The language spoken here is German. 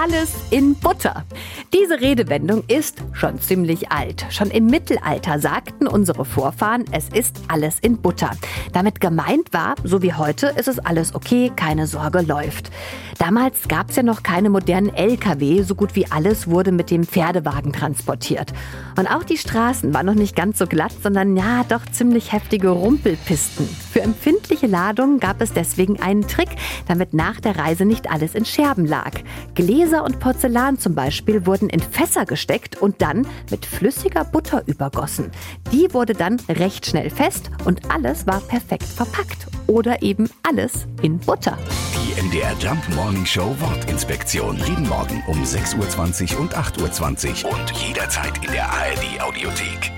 Alles in Butter. Diese Redewendung ist schon ziemlich alt. Schon im Mittelalter sagten unsere Vorfahren, es ist alles in Butter. Damit gemeint war, so wie heute, ist es alles okay, keine Sorge, läuft. Damals gab es ja noch keine modernen Lkw, so gut wie alles wurde mit dem Pferdewagen transportiert. Und auch die Straßen waren noch nicht ganz so glatt, sondern ja, doch ziemlich heftige Rumpelpisten. Für empfindliche Ladungen gab es deswegen einen Trick, damit nach der Reise nicht alles in Scherben lag. Gläser und Porzellan zum Beispiel wurden in Fässer gesteckt und dann mit flüssiger Butter übergossen. Die wurde dann recht schnell fest und alles war perfekt verpackt. Oder eben alles in Butter. Die MDR Jump Morning Show Wortinspektion. Jeden Morgen um 6.20 Uhr und 8.20 Uhr und jederzeit in der ARD Audiothek.